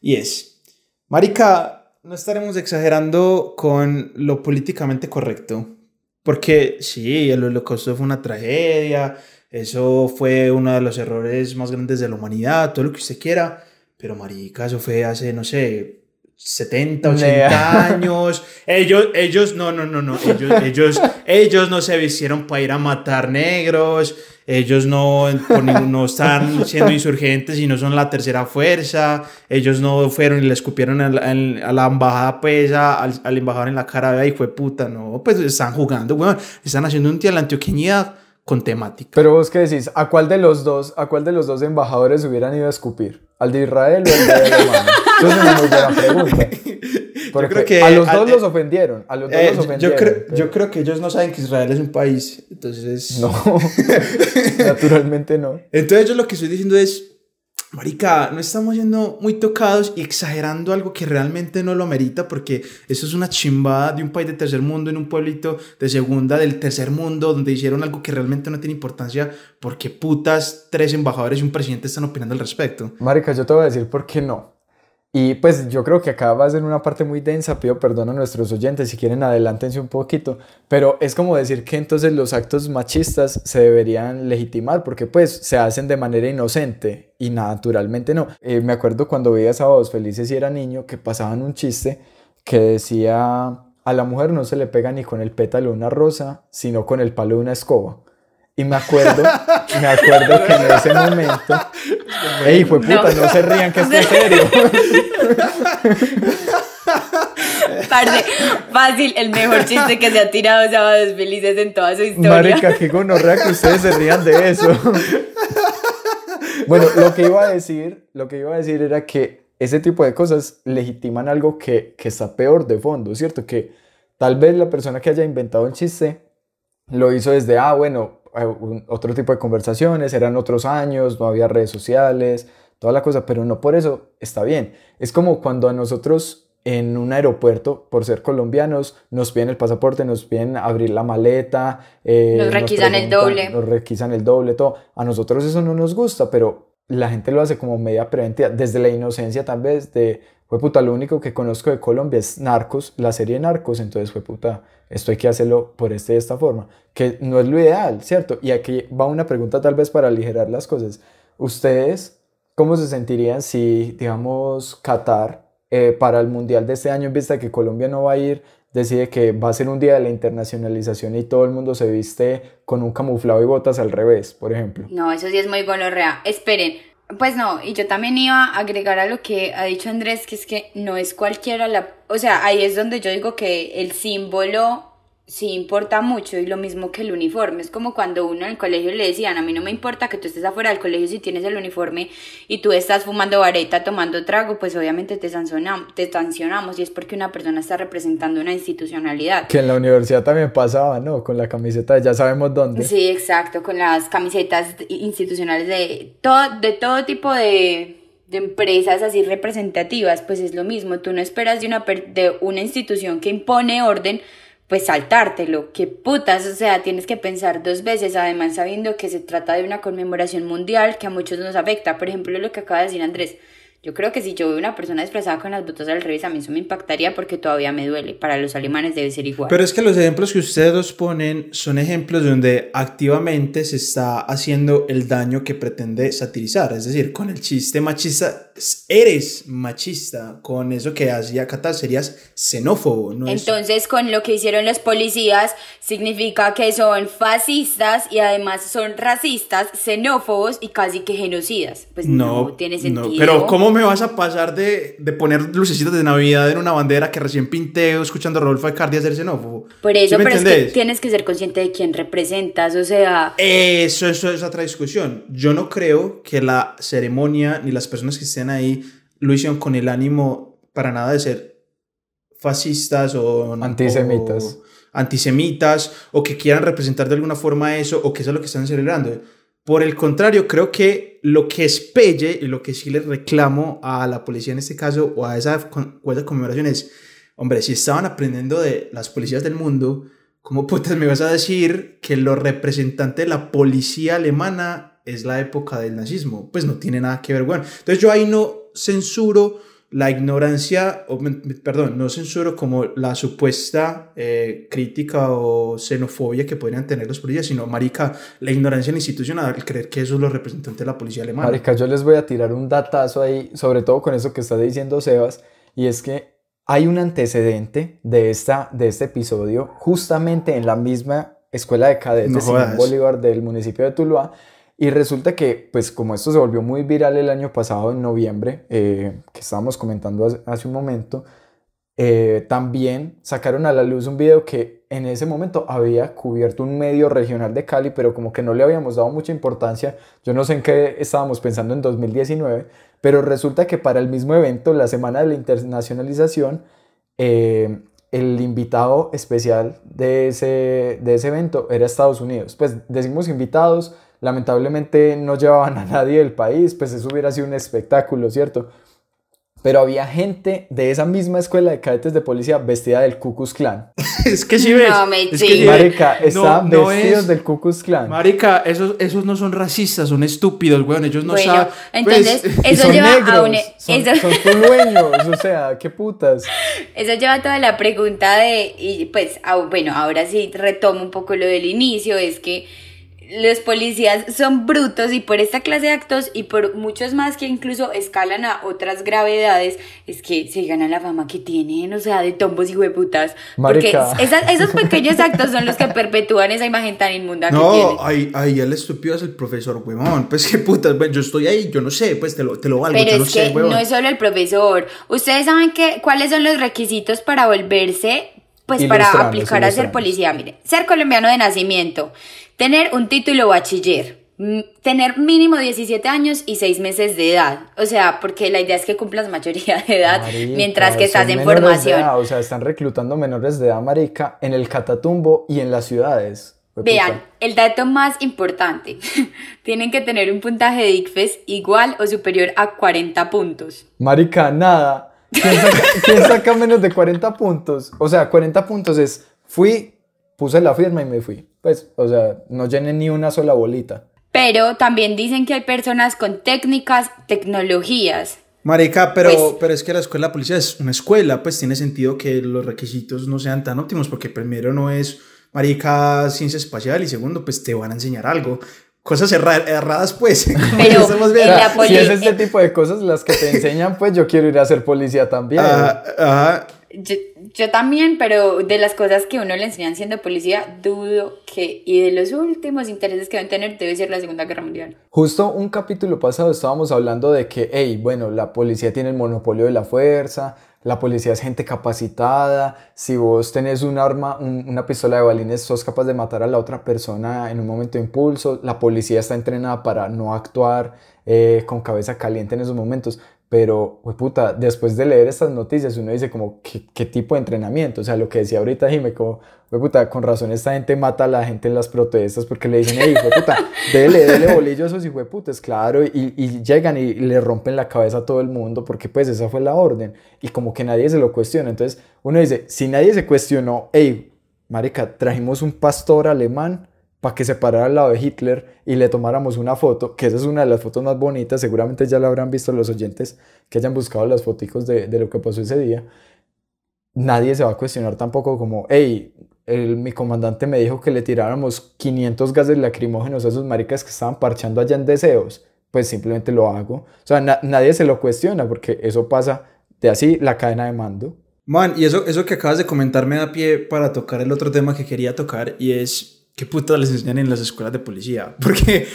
Y es, Marica, no estaremos exagerando con lo políticamente correcto. Porque sí, el holocausto fue una tragedia, eso fue uno de los errores más grandes de la humanidad, todo lo que usted quiera. Pero, Marica, eso fue hace, no sé, 70, 80 Nea. años. Ellos, ellos, no, no, no, no. Ellos, ellos, ellos no se vistieron para ir a matar negros. Ellos no, por no están siendo insurgentes y no son la tercera fuerza. Ellos no fueron y le escupieron a la, a la embajada, pues, a- al, al embajador en la cara, y fue puta. No, pues están jugando, weón. Están haciendo un día de la antioqueñidad con temática. Pero vos qué decís, ¿a cuál de los dos, a cuál de los dos embajadores hubieran ido a escupir? ¿Al de Israel o al de Alemania? Eso es una muy buena pregunta. Porque creo que a los dos los ofendieron, a los dos Eh, los yo, ofendieron. creo, pero- yo creo que ellos no saben que Israel es un país. Entonces. No, naturalmente no. Entonces yo lo que estoy diciendo es, marica, no estamos siendo muy tocados y exagerando algo que realmente no lo merita porque eso es una chimbada de un país de tercer mundo en un pueblito de segunda del tercer mundo donde hicieron algo que realmente no tiene importancia porque putas tres embajadores y un presidente están opinando al respecto. Marica, yo te voy a decir por qué no. Y pues yo creo que acá va a ser una parte muy densa, pido perdón a nuestros oyentes si quieren adelántense un poquito, pero es como decir que entonces los actos machistas se deberían legitimar porque pues se hacen de manera inocente y naturalmente no. Eh, me acuerdo cuando veía Sábados Felices y era niño que pasaban un chiste que decía a la mujer no se le pega ni con el pétalo de una rosa, sino con el palo de una escoba. Y me acuerdo, me acuerdo que en ese momento, ey, fue puta, no, se rían que estoy serio. Parce, fácil, el mejor chiste que se ha tirado Sábados Felices en toda su historia. Marica, qué gonorrea que ustedes se rían de eso. Bueno, lo que iba a decir, lo que iba a decir era que ese tipo de cosas legitiman algo que, que está peor de fondo, ¿cierto? Que tal vez la persona que haya inventado el chiste lo hizo desde, ah, bueno, otro tipo de conversaciones, eran otros años, no había redes sociales, toda la cosa, pero no por eso está bien. Es como cuando a nosotros en un aeropuerto, por ser colombianos, nos piden el pasaporte, nos piden abrir la maleta. Eh, nos requisan el doble. Nos requisan el doble, todo. A nosotros eso no nos gusta, pero la gente lo hace como media preventiva, desde la inocencia tal vez de, fue puta, lo único que conozco de Colombia es Narcos, la serie Narcos, entonces fue puta, esto hay que hacerlo por este de esta forma, que no es lo ideal, ¿cierto? Y aquí va una pregunta tal vez para aligerar las cosas. ¿Ustedes cómo se sentirían si, digamos, Qatar eh, para el Mundial de este año, en vista de que Colombia no va a ir, decide que va a ser un día de la internacionalización y todo el mundo se viste con un camuflado y botas al revés, por ejemplo. No, eso sí es muy gonorrea. Esperen, pues no, y yo también iba a agregar a lo que ha dicho Andrés, que es que no es cualquiera la... O sea, ahí es donde yo digo que el símbolo sí importa mucho y lo mismo que el uniforme. Es como cuando uno en el colegio le decían, a mí no me importa que tú estés afuera del colegio si tienes el uniforme y tú estás fumando vareta, tomando trago, pues obviamente te sancionamos, te sancionamos y es porque una persona está representando una institucionalidad. Que en la universidad también pasaba, ¿no? Con la camiseta, ya sabemos dónde. Sí, exacto, con las camisetas institucionales de todo, de todo tipo de de empresas así representativas, pues es lo mismo, tú no esperas de una, de una institución que impone orden, pues saltártelo, que putas, o sea, tienes que pensar dos veces, además sabiendo que se trata de una conmemoración mundial que a muchos nos afecta, por ejemplo, lo que acaba de decir Andrés, yo creo que si yo veo una persona desplazada con las botas al revés, a mí eso me impactaría porque todavía me duele. Para los alemanes debe ser igual. Pero es que los ejemplos que ustedes dos ponen son ejemplos donde activamente se está haciendo el daño que pretende satirizar. Es decir, con el chiste machista, eres machista. Con eso que hacía Cata serías xenófobo. ¿no? Entonces, con lo que hicieron los policías, significa que son fascistas y además son racistas, xenófobos y casi que genocidas. Pues no, tiene sentido. No, pero ¿cómo me vas a pasar de, de poner lucecitas de Navidad en una bandera que recién pinteo escuchando a Rodolfo Icardi hacer xenófobo? Por eso, pero es que tienes que ser consciente de quién representas, o sea... Eso, eso es otra discusión. Yo no creo que la ceremonia ni las personas que estén ahí lo hicieron con el ánimo para nada de ser fascistas o... Antisemitas. O antisemitas o que quieran representar de alguna forma eso o que eso es lo que están celebrando. Por el contrario, creo que lo que es pelle y lo que sí le reclamo a la policía en este caso o a esa, conmemoración es, hombre, si estaban aprendiendo de las policías del mundo, ¿cómo putas me vas a decir que lo representante de la policía alemana es la época del nazismo? Pues no tiene nada que ver, bueno. Entonces yo ahí no censuro la ignorancia, o, perdón, no censuro como la supuesta eh, crítica o xenofobia que podrían tener los policías, sino, marica, la ignorancia institucional al creer que eso es lo representante de la policía alemana. Marica, yo les voy a tirar un datazo ahí, sobre todo con eso que está diciendo Sebas, y es que hay un antecedente de, esta, de este episodio justamente en la misma escuela de cadetes en Bolívar del municipio de Tuluá, y resulta que, pues como esto se volvió muy viral el año pasado, en noviembre, eh, que estábamos comentando hace un momento, eh, también sacaron a la luz un video que en ese momento había cubierto un medio regional de Cali, pero como que no le habíamos dado mucha importancia. Yo no sé en qué estábamos pensando en 2019, pero resulta que para el mismo evento, la Semana de la Internacionalización, eh, el invitado especial de ese, de ese evento era Estados Unidos. Pues decimos invitados lamentablemente no llevaban a nadie del país, pues eso hubiera sido un espectáculo, ¿cierto? pero había gente de esa misma escuela de cadetes de policía vestida del Ku Klux Klan. es que si ves. No, me es que chingas. sí ves. Marica, estaban no vestidos es- del Ku Klux Klan. Marica, esos, esos no son racistas, son estúpidos, weón. Ellos no Bueno, saben. entonces, pues, eso son lleva a negros, un... son, eso- son tulueños, o sea, qué putas. Eso lleva a toda la pregunta de, y pues, ah, bueno, ahora sí retomo un poco lo del inicio, es que los policías son brutos y por esta clase de actos y por muchos más que incluso escalan a otras gravedades, es que se ganan la fama que tienen, o sea, de tombos y hueputas. Porque esas- esos pequeños actos son los que perpetúan esa imagen tan inmunda que No, tienen. ahí, ahí el estúpido es el profesor, weón. Pues qué putas, weón, yo estoy ahí, yo no sé, pues te lo, te lo valgo, Pero yo no es sé, que weón. no es solo el profesor. Ustedes saben que cuáles son los requisitos para volverse, pues para aplicar a ser policía. Mire, ser colombiano de nacimiento, tener un título bachiller, tener mínimo 17 años y 6 meses de edad. O sea, porque la idea es que cumplas mayoría de edad Marica, mientras que estás en formación. edad, o sea, están reclutando menores de edad, marica, en el Catatumbo y en las ciudades. Vean, el dato más importante. Tienen que tener un puntaje de ICFES igual o superior a 40 puntos. Marica, nada. ¿Quién saca, quién saca menos de 40 puntos? O sea, 40 puntos es, fui, puse la firma y me fui. Pues, o sea, no llené ni una sola bolita. Pero también dicen que hay personas con técnicas, tecnologías. Marica, pero, Pues- pero es que la escuela de policía es una escuela, pues tiene sentido que los requisitos no sean tan óptimos, porque primero no es, marica, ciencia espacial y segundo, pues te van a enseñar algo. Cosas erra- erradas, pues. Pero estamos en viendo. la si es este tipo de cosas las que te enseñan, pues yo quiero ir a ser policía también. Ajá, ajá. Yo, yo también, pero de las cosas que uno le enseñan siendo policía, dudo que, y de los últimos intereses que deben tener, debe ser la Segunda Guerra Mundial. Justo un capítulo pasado estábamos hablando de que, hey, bueno, la policía tiene el monopolio de la fuerza, la policía es gente capacitada, si vos tenés un arma, un- una pistola de balines, sos capaz de matar a la otra persona en un momento de impulso, la policía está entrenada para no actuar eh, con cabeza caliente en esos momentos. Pero, pues puta, después de leer estas noticias, uno dice como, ¿qué, qué tipo de entrenamiento? O sea, lo que decía ahorita Jime, como, pues puta, con razón esta gente mata a la gente en las protestas porque le dicen, hey, puta, dele, dele bolillo a esos hijueputas, claro, y, y llegan y le rompen la cabeza a todo el mundo porque pues esa fue la orden. Y como que nadie se lo cuestiona. Entonces, uno dice, si nadie se cuestionó, hey, marica, trajimos un pastor alemán para que se parara al lado de Hitler y le tomáramos una foto, que esa es una de las fotos más bonitas, seguramente ya la habrán visto los oyentes que hayan buscado las foticos de, lo que pasó ese día. Nadie se va a cuestionar tampoco como, hey, el, mi comandante me dijo que le tiráramos 500 gases lacrimógenos a esos maricas que estaban parchando allá en deseos. Pues simplemente lo hago. O sea, na- nadie se lo cuestiona porque eso pasa de así la cadena de mando. Man, y eso, eso que acabas de comentar me da pie para tocar el otro tema que quería tocar y es qué putas les enseñan en las escuelas de policía. Porque,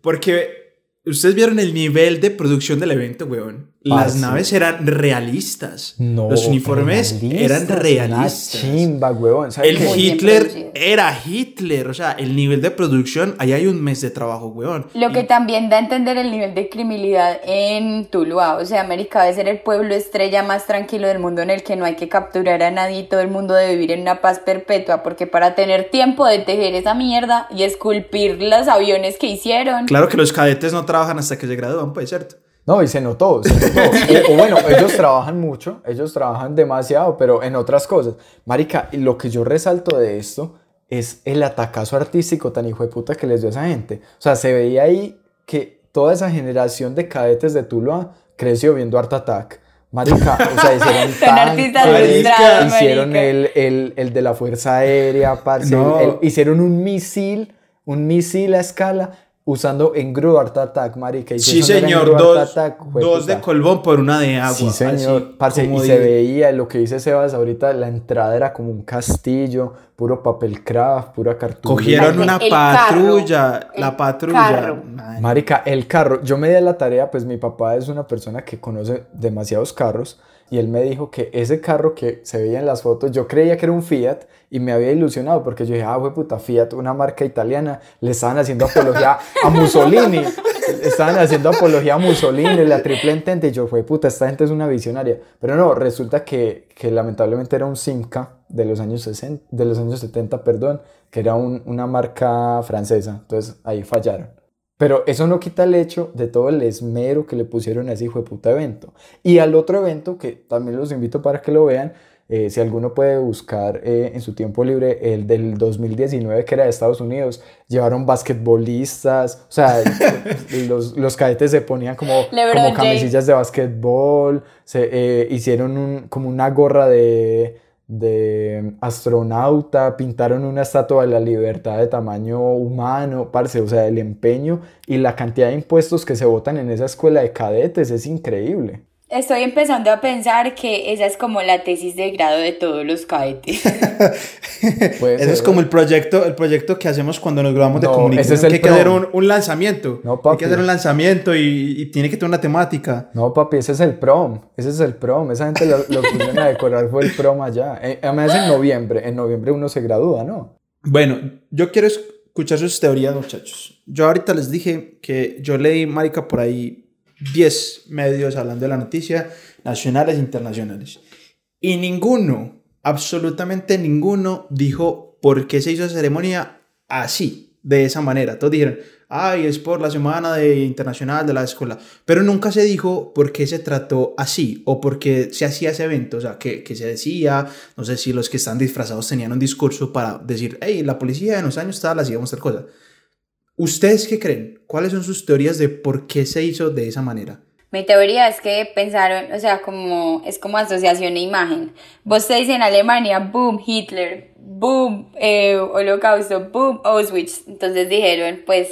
porque ustedes vieron el nivel de producción del evento, weón. Las naves eran realistas. No, Los uniformes eran realistas. chimba, huevón. ¿Sabes El Hitler era Hitler, o sea, el nivel de producción, ahí hay un mes de trabajo, weón. Lo que también da a entender el nivel de criminalidad en Tuluá. O sea, América debe ser el pueblo estrella más tranquilo del mundo en el que no hay que capturar a nadie y todo el mundo debe vivir en una paz perpetua. Porque para tener tiempo de tejer esa mierda y esculpir los aviones que hicieron. Claro que los cadetes no trabajan hasta que se gradúan, pues, ¿cierto? No, y se notó, se notó. O bueno, ellos trabajan mucho, ellos trabajan demasiado, pero en otras cosas. Marica, y lo que yo resalto de esto es el atacazo artístico tan hijo de puta que les dio a esa gente. O sea, se veía ahí que toda esa generación de cadetes de Tuluá creció viendo Art Attack. Marica, o sea, hicieron tanques, hicieron marica. el, el, el de la Fuerza Aérea, parce, No. el- hicieron un misil, un misil a escala usando en Gru Art Attack, marica. y Sí, señor, dos, Attack, dos de colbón por una de agua. Sí, señor. así Parce, y se dice. veía lo que dice Sebas ahorita, la entrada era como un castillo, puro papel craft, pura cartulina. Cogieron una el patrulla, la patrulla. Marica, el carro, yo me di a la tarea, pues mi papá es una persona que conoce demasiados carros y él me dijo que ese carro que se veía en las fotos, yo creía que era un Fiat y me había ilusionado porque yo dije, ah, fue puta, Fiat, una marca italiana, le estaban haciendo apología a Mussolini, estaban haciendo apología a Mussolini, la triple entente y yo, fue puta, esta gente es una visionaria. Pero no, resulta que, que lamentablemente era un Simca de los años 60, de los años 70, perdón, que era un- una marca francesa, entonces ahí fallaron. Pero eso no quita el hecho de todo el esmero que le pusieron a ese hijo de puta evento. Y al otro evento, que también los invito para que lo vean, eh, si alguno puede buscar eh, en su tiempo libre el del 2019 que era de Estados Unidos, llevaron basquetbolistas, o sea, los, los, cadetes se ponían como, como camisillas de basquetbol, se eh, hicieron un, como una gorra de, de astronauta, pintaron una estatua de la libertad de tamaño humano, parce, o sea, el empeño y la cantidad de impuestos que se votan en esa escuela de cadetes es increíble. Estoy empezando a pensar que esa es como la tesis de grado de todos los cadetes. Ese es como el proyecto, el proyecto que hacemos cuando nos grabamos de comunicación. Ese es el que hay que hacer un, un, lanzamiento. No, papi. Hay que hacer un lanzamiento y, y, tiene que tener una temática. No, papi, ese es el prom. Ese es el prom. Esa gente lo, lo pusieron a decorar fue el prom allá. Eh, además en noviembre. En noviembre uno se gradúa, ¿no? Bueno, yo quiero escuchar sus teorías, muchachos. Yo ahorita les dije que yo leí, marica, por ahí 10 medios hablando de la noticia, nacionales e internacionales. Y ninguno, absolutamente ninguno, dijo por qué se hizo la ceremonia así, de esa manera. Todos dijeron, ay, es por la semana de, internacional de la escuela. Pero nunca se dijo por qué se trató así o por qué se hacía ese evento. O sea, que, que se decía, no sé si los que están disfrazados tenían un discurso para decir, hey, la policía en los años tal, hacíamos tal cosa. ¿Ustedes qué creen? ¿Cuáles son sus teorías de por qué se hizo de esa manera? Mi teoría es que pensaron, o sea, como es como asociación e imagen. Vos te dicen en Alemania, boom, Hitler, boom, eh, holocausto, boom, Auschwitz. Entonces dijeron, pues,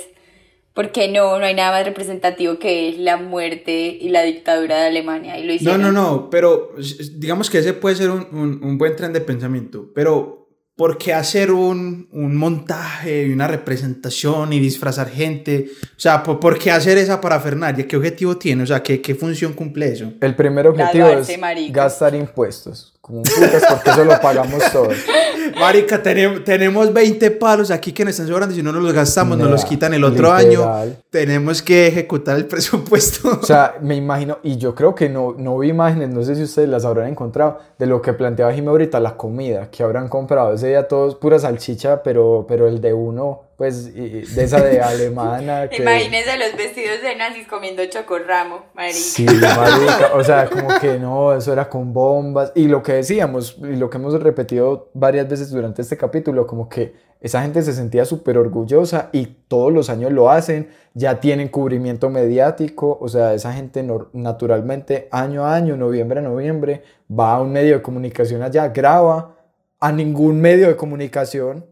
¿por qué no? No hay nada más representativo que la muerte y la dictadura de Alemania. Y lo hicieron. No, no, no, pero digamos que ese puede ser un, un, un buen tren de pensamiento. Pero ¿Por qué hacer un, un, montaje y una representación y disfrazar gente? O sea, ¿por, qué hacer esa parafernalia? ¿Qué objetivo tiene? O sea, ¿qué, qué función cumple eso? El primer objetivo es gastar impuestos. Como putas, porque eso lo pagamos todos. Marica, tenemos, tenemos 20 palos aquí que nos están sobrando. Si no nos los gastamos, nos los quitan el otro año. Tenemos que ejecutar el presupuesto. O sea, me imagino, y yo creo que no, no vi imágenes, no sé si ustedes las habrán encontrado, de lo que planteaba Jimmy ahorita, la comida que habrán comprado. Ese día todos pura salchicha, pero, pero el de uno pues de esa de alemana. Que... Imagínense los vestidos de nazis comiendo chocorramo, marica. Sí, marica, o sea, como que no, eso era con bombas. Y lo que decíamos, y lo que hemos repetido varias veces durante este capítulo, como que esa gente se sentía súper orgullosa y todos los años lo hacen, ya tienen cubrimiento mediático, o sea, esa gente naturalmente año a año, noviembre a noviembre, va a un medio de comunicación allá, graba a ningún medio de comunicación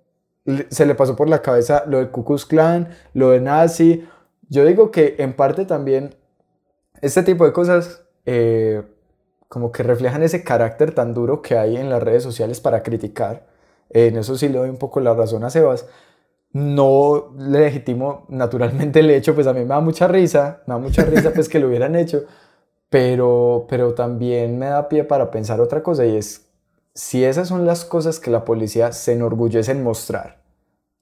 se le pasó por la cabeza lo del Ku Klux Klan, lo de nazi. Yo digo que en parte también este tipo de cosas eh, como que reflejan ese carácter tan duro que hay en las redes sociales para criticar. en eso sí le doy un poco la razón a Sebas. No legitimo naturalmente el hecho, pues a mí me da mucha risa, me da mucha risa pues que lo hubieran hecho, pero, pero también me da pie para pensar otra cosa y es si esas son las cosas que la policía se enorgullece en mostrar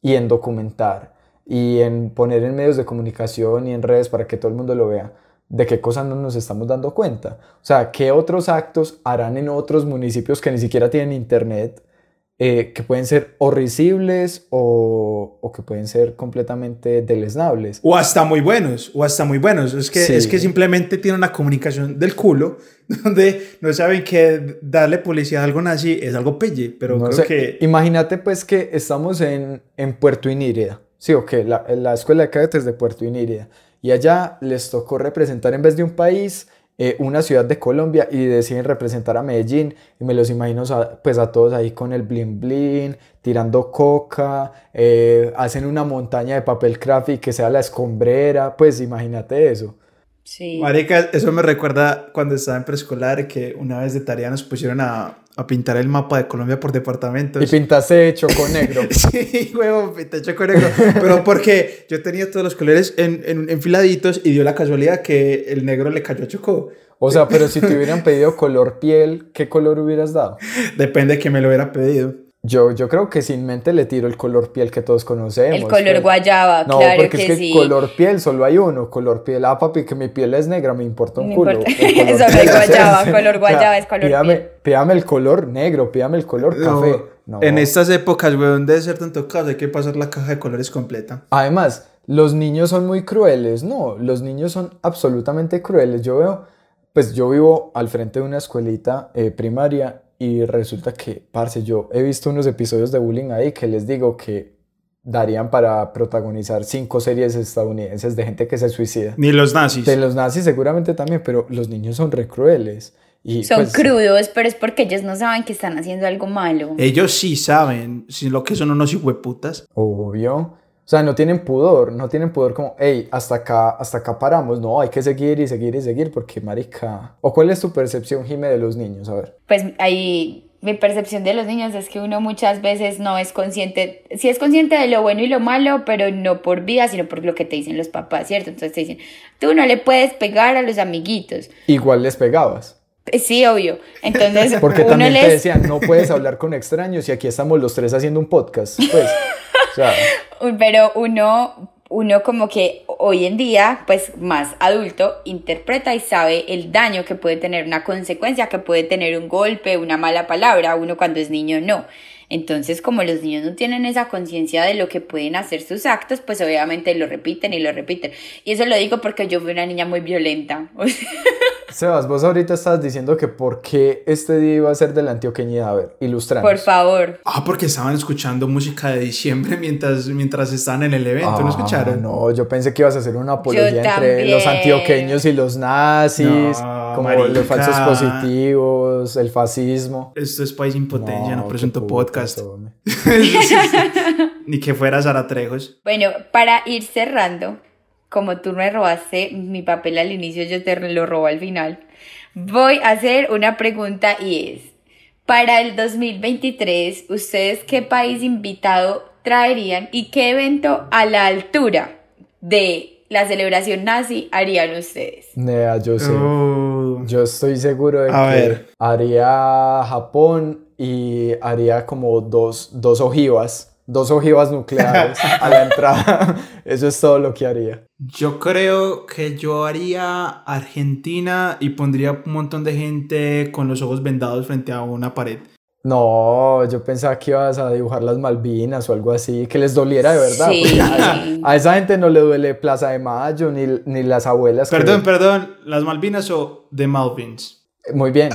y en documentar y en poner en medios de comunicación y en redes para que todo el mundo lo vea, de qué cosas no nos estamos dando cuenta. O sea, qué otros actos harán en otros municipios que ni siquiera tienen internet eh, que pueden ser horribles o, o, que pueden ser completamente deleznables. O hasta muy buenos, o hasta muy buenos. Es que, es que simplemente tienen una comunicación del culo donde no saben que darle publicidad a algo nazi es algo pelle, pero no creo sé, que... Imagínate pues que estamos en, en Puerto Inírida, sí, o que la, la escuela de cadetes de Puerto Inírida, y allá les tocó representar en vez de un país eh, una ciudad de Colombia y deciden representar a Medellín y me los imagino pues a todos ahí con el blin blin, tirando coca, eh, hacen una montaña de papel craft y que sea la escombrera, pues imagínate eso. Sí. Marica, eso me recuerda cuando estaba en preescolar que una vez de tarea nos pusieron a, a pintar el mapa de Colombia por departamentos. Y pintaste choco negro. sí, huevo, pinté choco negro. Pero porque yo tenía todos los colores en, en, enfiladitos y dio la casualidad que el negro le cayó a choco. O sea, pero si te hubieran pedido color piel, ¿qué color hubieras dado? Depende de que me lo hubieran pedido. Yo, yo creo que sin mente le tiro el color piel que todos conocemos. El color pero... guayaba, no, claro porque que es que sí. color piel solo hay uno. Color piel, ah, papi, que mi piel es negra, me importa un No culo. importa. Eso no es guayaba, color guayaba es color pídame, piel. Pídame el color negro, pídame el color No, café. No. En estas épocas, weón, debe ser tanto caso, hay que pasar la caja de colores completa. Además, los niños son muy crueles. No, los niños son absolutamente crueles. Yo veo, pues yo vivo al frente de una escuelita eh, primaria y resulta que, parce, yo he visto unos episodios de bullying ahí que les digo que darían para protagonizar cinco series estadounidenses de gente que se suicida. Ni los nazis. De los nazis seguramente también, pero los niños son re crueles. Y Son pues, crudos, pero es porque ellos no saben que están haciendo algo malo. Ellos sí saben si lo que son unos hijueputas. Obvio. O sea, no tienen pudor, no tienen pudor como, hey, hasta acá, hasta acá paramos. No, hay que seguir y seguir y seguir porque, marica. ¿O cuál es tu percepción, Jime, de los niños? A ver. Pues ahí mi percepción de los niños es que uno muchas veces no es consciente, sí es consciente de lo bueno y lo malo, pero no por vida, sino por lo que te dicen los papás, ¿cierto? Entonces te dicen, tú no le puedes pegar a los amiguitos. Igual les pegabas. Eh, Sí, obvio. Entonces, Porque uno también te les... decían, no puedes hablar con extraños y aquí estamos los tres haciendo un podcast. Pues, Pero uno, uno como que hoy en día, pues más adulto, interpreta y sabe el daño que puede tener una consecuencia, que puede tener un golpe, una mala palabra, uno cuando es niño no. Entonces, como los niños no tienen esa conciencia de lo que pueden hacer sus actos, pues obviamente lo repiten y lo repiten. Y eso lo digo porque yo fui una niña muy violenta. O sea, Sebas, vos ahorita estás diciendo que por qué este día iba a ser de la antioqueñidad. A ver, ilustranos. por favor. Ah, porque estaban escuchando música de diciembre mientras, mientras estaban en el evento, ¿no Ah, escucharon? No, yo pensé que ibas a hacer una apología entre también. los antioqueños y los nazis, No, como marica. los falsos positivos, el fascismo. Esto es País Impotencia, no, qué presento podcast. Ni que fuera Zaratrejos. Bueno, para ir cerrando, como tú me robaste mi papel al inicio, yo te lo robo al final. Voy a hacer una pregunta y es, para el 2023, ¿ustedes qué país invitado traerían y qué evento a la altura de la celebración nazi harían ustedes? Nea, yo sé. Oh. Yo estoy seguro de A que ver. haría Japón y haría como dos, dos ojivas, dos ojivas nucleares a la entrada. Eso es todo lo que haría. Yo creo que yo haría Argentina y pondría un montón de gente con los ojos vendados frente a una pared. No, yo pensaba que ibas a dibujar las Malvinas o algo así, que les doliera de verdad. Sí. a, esa, a esa gente no le duele Plaza de Mayo ni, ni las abuelas. que- Perdón, perdón, ¿las Malvinas o The Malvins? Muy bien.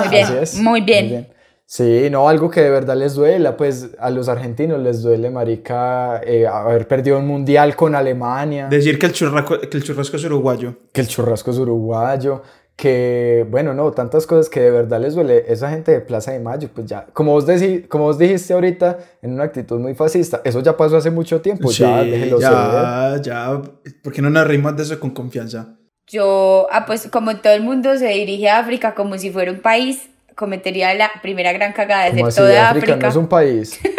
Muy bien, así es, muy bien. Sí, no, algo que de verdad les duela, pues a los argentinos les duele, marica, eh, haber perdido un mundial con Alemania, Decir que el, churrasco, que el churrasco es uruguayo. que el churrasco es uruguayo, que, bueno, no, tantas cosas que de verdad les duele. Esa gente de Plaza de Mayo, pues ya, como vos, decí- como vos dijiste ahorita, en una actitud muy fascista, eso ya pasó hace mucho tiempo, Pues ya, déjelo ser. ya, ya. ¿Por qué no nos reímos de eso con confianza? Yo, ah, pues como todo el mundo se dirige a África como si fuera un país, cometería la primera gran cagada de ser así, toda África África. no es un país.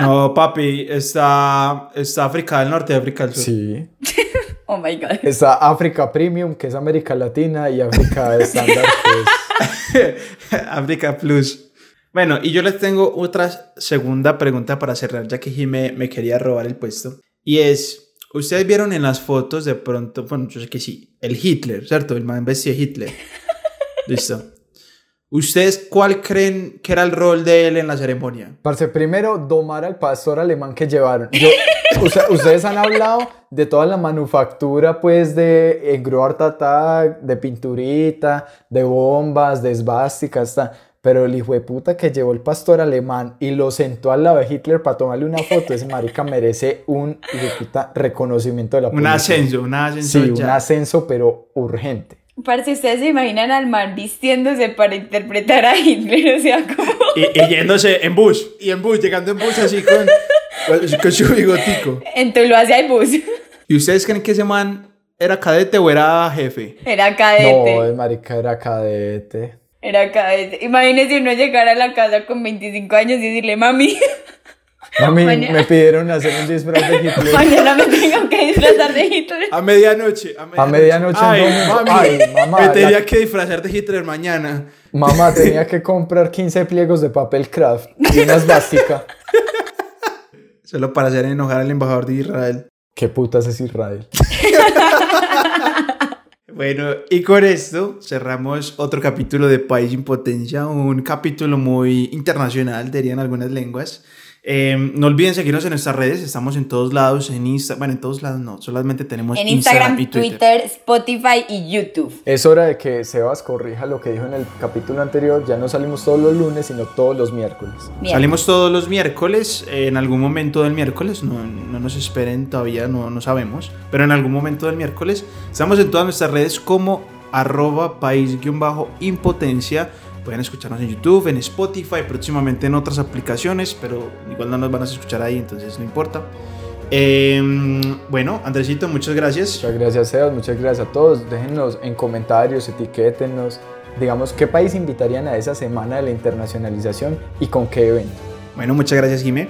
No, papi, está, está África del Norte y África del Sur. Sí. Oh my god. Está África Premium, que es América Latina, y África Estándar, que es África Plus. Bueno, y yo les tengo otra segunda pregunta para cerrar, ya que Jimé me quería robar el puesto. Y es, ustedes vieron en las fotos de pronto, bueno, yo sé que sí, el Hitler, ¿cierto? El man vestido de Hitler. Listo. ¿Ustedes cuál creen que era el rol de él en la ceremonia? Parce, primero, domar al pastor alemán que llevaron. Yo- usted- ustedes han hablado de toda la manufactura, pues, de Engro Art Attack, de pinturita, de bombas, de esvásticas, pero el hijo de puta que llevó el pastor alemán y lo sentó al lado de Hitler para tomarle una foto, ese marica merece un hijo de puta reconocimiento de la Un policía. ascenso, un ascenso. Sí, un ya. ascenso, pero urgente. Parce, ustedes se imaginan al man vistiéndose para interpretar a Hitler, o sea, como... Y, y yéndose en bus, y en bus, llegando en bus así con, con su bigotico. En Tuluá sí hay bus. ¿Y ustedes creen que ese man era cadete o era jefe? Era cadete. No, el marica era cadete. Era cadete. Imagínese uno llegar a la casa con 25 años y decirle, mami, A mí Mañana- me pidieron hacer un disfraz de Hitler. mañana me tengo que disfrazar de Hitler. A medianoche. A A medianoche en Ay, mami, Ay, mamá, Me la- tenía que disfrazar de Hitler mañana. Mamá tenía que comprar 15 pliegos de papel craft y una esvástica. Solo para hacer enojar al embajador de Israel. ¿Qué putas es Israel? Bueno, y con esto cerramos otro capítulo de País Impotencia, un capítulo muy internacional, dirían algunas lenguas. Eh, no olviden seguirnos en nuestras redes, estamos en todos lados, en Insta, bueno, en todos lados no, solamente tenemos En Instagram, y Twitter. Twitter, Spotify y YouTube. Es hora de que Sebas corrija lo que dijo en el capítulo anterior. Ya no salimos todos los lunes, sino todos los miércoles. Bien. Salimos todos los miércoles, eh, en algún momento del miércoles, no, no nos esperen todavía, no, no sabemos, pero en algún momento del miércoles estamos en todas nuestras redes como arroba país-impotencia. Pueden escucharnos en YouTube, en Spotify, próximamente en otras aplicaciones, pero igual no nos van a escuchar ahí, entonces no importa. Eh, bueno, Andresito, muchas gracias. Muchas gracias, Sebas. Muchas gracias a todos. Déjenos en comentarios, etiquétenos. Digamos, ¿qué país invitarían a esa semana de la internacionalización y con qué evento? Bueno, muchas gracias, Jimé.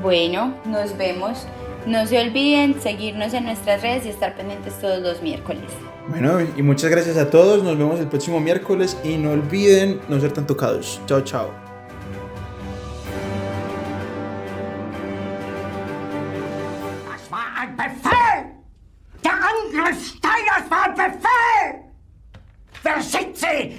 Bueno, nos vemos. No se olviden seguirnos en nuestras redes y estar pendientes todos los miércoles. Bueno, y muchas gracias a todos. Nos vemos el próximo miércoles y no olviden no ser tan tocados. Chao, chao. Das war ein Befehl! Wer schickt sie?